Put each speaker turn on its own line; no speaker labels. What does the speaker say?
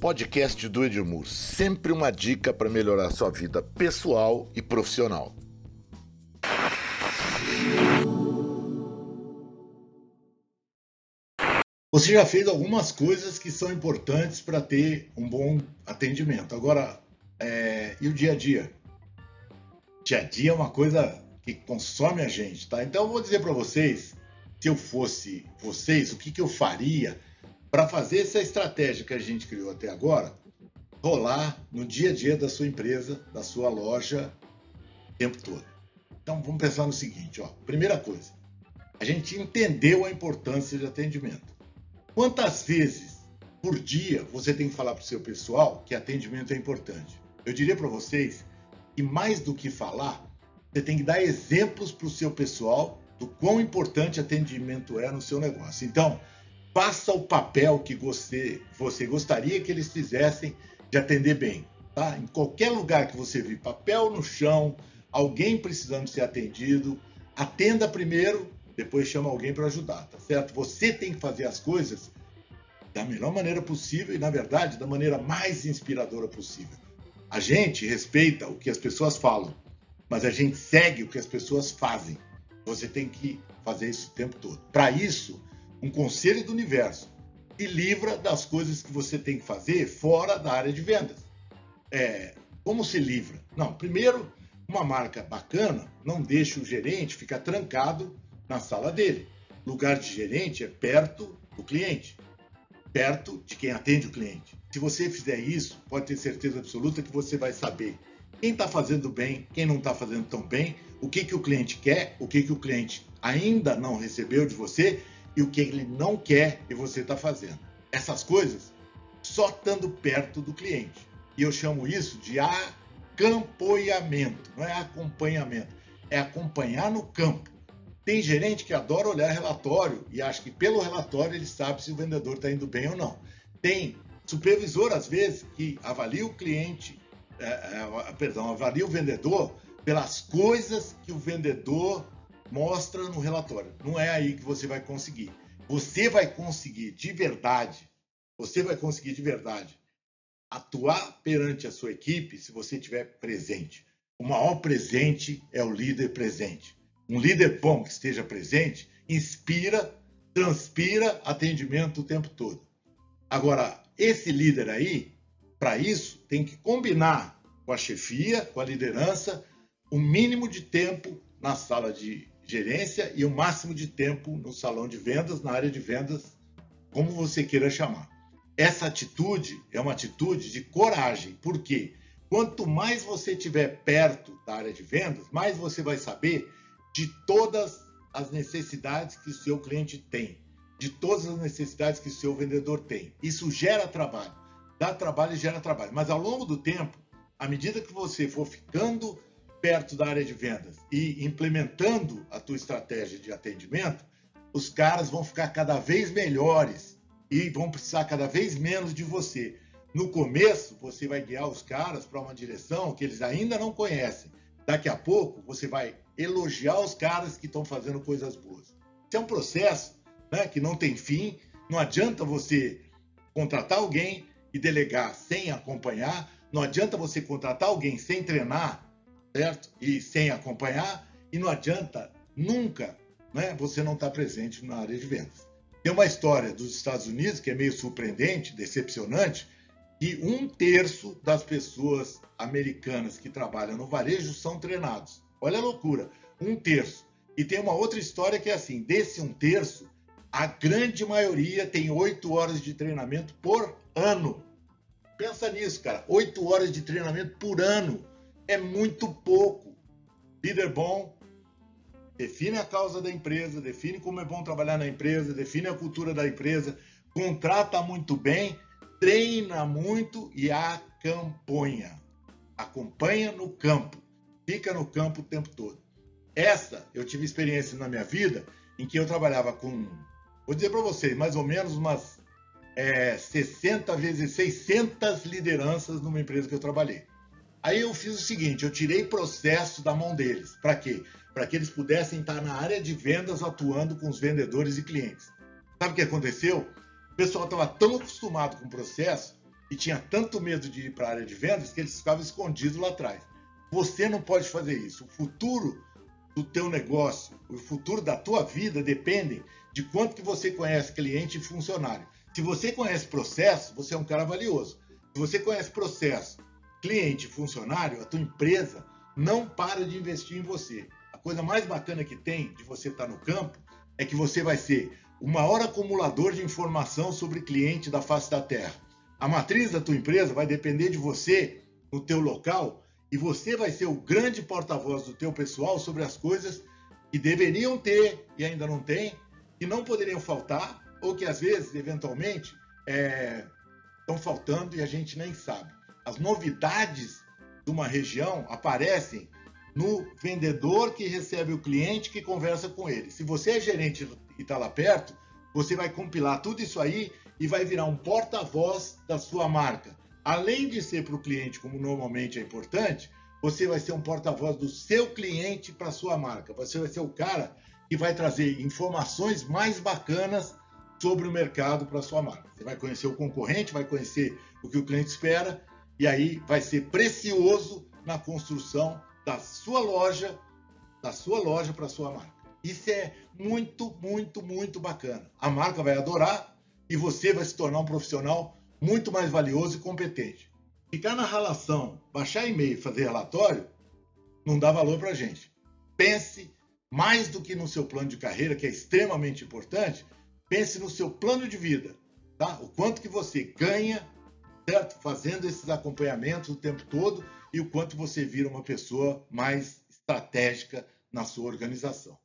podcast do Edmur, sempre uma dica para melhorar sua vida pessoal e profissional.
Você já fez algumas coisas que são importantes para ter um bom atendimento. Agora, é... e o dia a dia? Dia a dia é uma coisa que consome a gente, tá? Então eu vou dizer para vocês, se eu fosse vocês, o que, que eu faria para fazer essa estratégia que a gente criou até agora rolar no dia a dia da sua empresa, da sua loja, o tempo todo. Então vamos pensar no seguinte, ó. Primeira coisa, a gente entendeu a importância de atendimento. Quantas vezes por dia você tem que falar para o seu pessoal que atendimento é importante? Eu diria para vocês que mais do que falar, você tem que dar exemplos para o seu pessoal do quão importante atendimento é no seu negócio. Então, faça o papel que você, você gostaria que eles fizessem de atender bem. Tá? Em qualquer lugar que você vir papel no chão, alguém precisando ser atendido, atenda primeiro, depois chama alguém para ajudar, tá certo? Você tem que fazer as coisas da melhor maneira possível e, na verdade, da maneira mais inspiradora possível. A gente respeita o que as pessoas falam, mas a gente segue o que as pessoas fazem. Você tem que fazer isso o tempo todo. Para isso, um conselho do universo te livra das coisas que você tem que fazer fora da área de vendas. É, como se livra? Não, primeiro, uma marca bacana não deixa o gerente ficar trancado na sala dele. Lugar de gerente é perto do cliente, perto de quem atende o cliente. Se você fizer isso, pode ter certeza absoluta que você vai saber quem está fazendo bem, quem não está fazendo tão bem, o que, que o cliente quer, o que, que o cliente ainda não recebeu de você e o que ele não quer e você está fazendo. Essas coisas só estando perto do cliente. E eu chamo isso de acompanhamento, não é acompanhamento, é acompanhar no campo. Tem gerente que adora olhar relatório e acha que pelo relatório ele sabe se o vendedor está indo bem ou não. Tem supervisor, às vezes, que avalia o cliente, é, é, perdão, avalia o vendedor pelas coisas que o vendedor mostra no relatório. Não é aí que você vai conseguir. Você vai conseguir de verdade, você vai conseguir de verdade atuar perante a sua equipe se você estiver presente. O maior presente é o líder presente. Um líder bom que esteja presente inspira, transpira atendimento o tempo todo. Agora, esse líder aí, para isso, tem que combinar com a chefia, com a liderança, o mínimo de tempo na sala de gerência e o máximo de tempo no salão de vendas, na área de vendas, como você queira chamar. Essa atitude é uma atitude de coragem, porque quanto mais você estiver perto da área de vendas, mais você vai saber de todas as necessidades que o seu cliente tem, de todas as necessidades que o seu vendedor tem. Isso gera trabalho, dá trabalho e gera trabalho. Mas ao longo do tempo, à medida que você for ficando perto da área de vendas e implementando a tua estratégia de atendimento, os caras vão ficar cada vez melhores e vão precisar cada vez menos de você. No começo, você vai guiar os caras para uma direção que eles ainda não conhecem. Daqui a pouco, você vai elogiar os caras que estão fazendo coisas boas. Isso é um processo né, que não tem fim. Não adianta você contratar alguém e delegar sem acompanhar. Não adianta você contratar alguém sem treinar certo? E sem acompanhar, e não adianta nunca né, você não estar tá presente na área de vendas. Tem uma história dos Estados Unidos que é meio surpreendente, decepcionante, que um terço das pessoas americanas que trabalham no varejo são treinados. Olha a loucura, um terço. E tem uma outra história que é assim: desse um terço, a grande maioria tem oito horas de treinamento por ano. Pensa nisso, cara. Oito horas de treinamento por ano é muito pouco. Líder bom define a causa da empresa, define como é bom trabalhar na empresa, define a cultura da empresa, contrata muito bem, treina muito e acompanha. Acompanha no campo, fica no campo o tempo todo. Essa eu tive experiência na minha vida em que eu trabalhava com, vou dizer para vocês, mais ou menos umas é, 60 vezes 600 lideranças numa empresa que eu trabalhei. Aí eu fiz o seguinte: eu tirei processo da mão deles. Para quê? Para que eles pudessem estar na área de vendas atuando com os vendedores e clientes. Sabe o que aconteceu? O pessoal estava tão acostumado com o processo e tinha tanto medo de ir para a área de vendas que eles ficavam escondidos lá atrás. Você não pode fazer isso. O futuro do teu negócio, o futuro da tua vida depende de quanto que você conhece cliente e funcionário. Se você conhece processo, você é um cara valioso. Se você conhece processo, cliente funcionário, a tua empresa não para de investir em você. A coisa mais bacana que tem de você estar no campo é que você vai ser o maior acumulador de informação sobre cliente da face da Terra. A matriz da tua empresa vai depender de você no teu local e você vai ser o grande porta-voz do teu pessoal sobre as coisas que deveriam ter e ainda não tem, que não poderiam faltar ou que às vezes, eventualmente, é, estão faltando e a gente nem sabe. As novidades de uma região aparecem no vendedor que recebe o cliente que conversa com ele. Se você é gerente e está lá perto, você vai compilar tudo isso aí e vai virar um porta-voz da sua marca. Além de ser para o cliente, como normalmente é importante, você vai ser um porta-voz do seu cliente para sua marca. Você vai ser o cara que vai trazer informações mais bacanas sobre o mercado para sua marca. Você vai conhecer o concorrente, vai conhecer o que o cliente espera e aí vai ser precioso na construção da sua loja, da sua loja para a sua marca. Isso é muito, muito, muito bacana. A marca vai adorar e você vai se tornar um profissional muito mais valioso e competente. Ficar na relação, baixar e-mail fazer relatório, não dá valor para a gente. Pense mais do que no seu plano de carreira, que é extremamente importante, pense no seu plano de vida, tá? O quanto que você ganha, certo? Fazendo esses acompanhamentos o tempo todo e o quanto você vira uma pessoa mais estratégica na sua organização.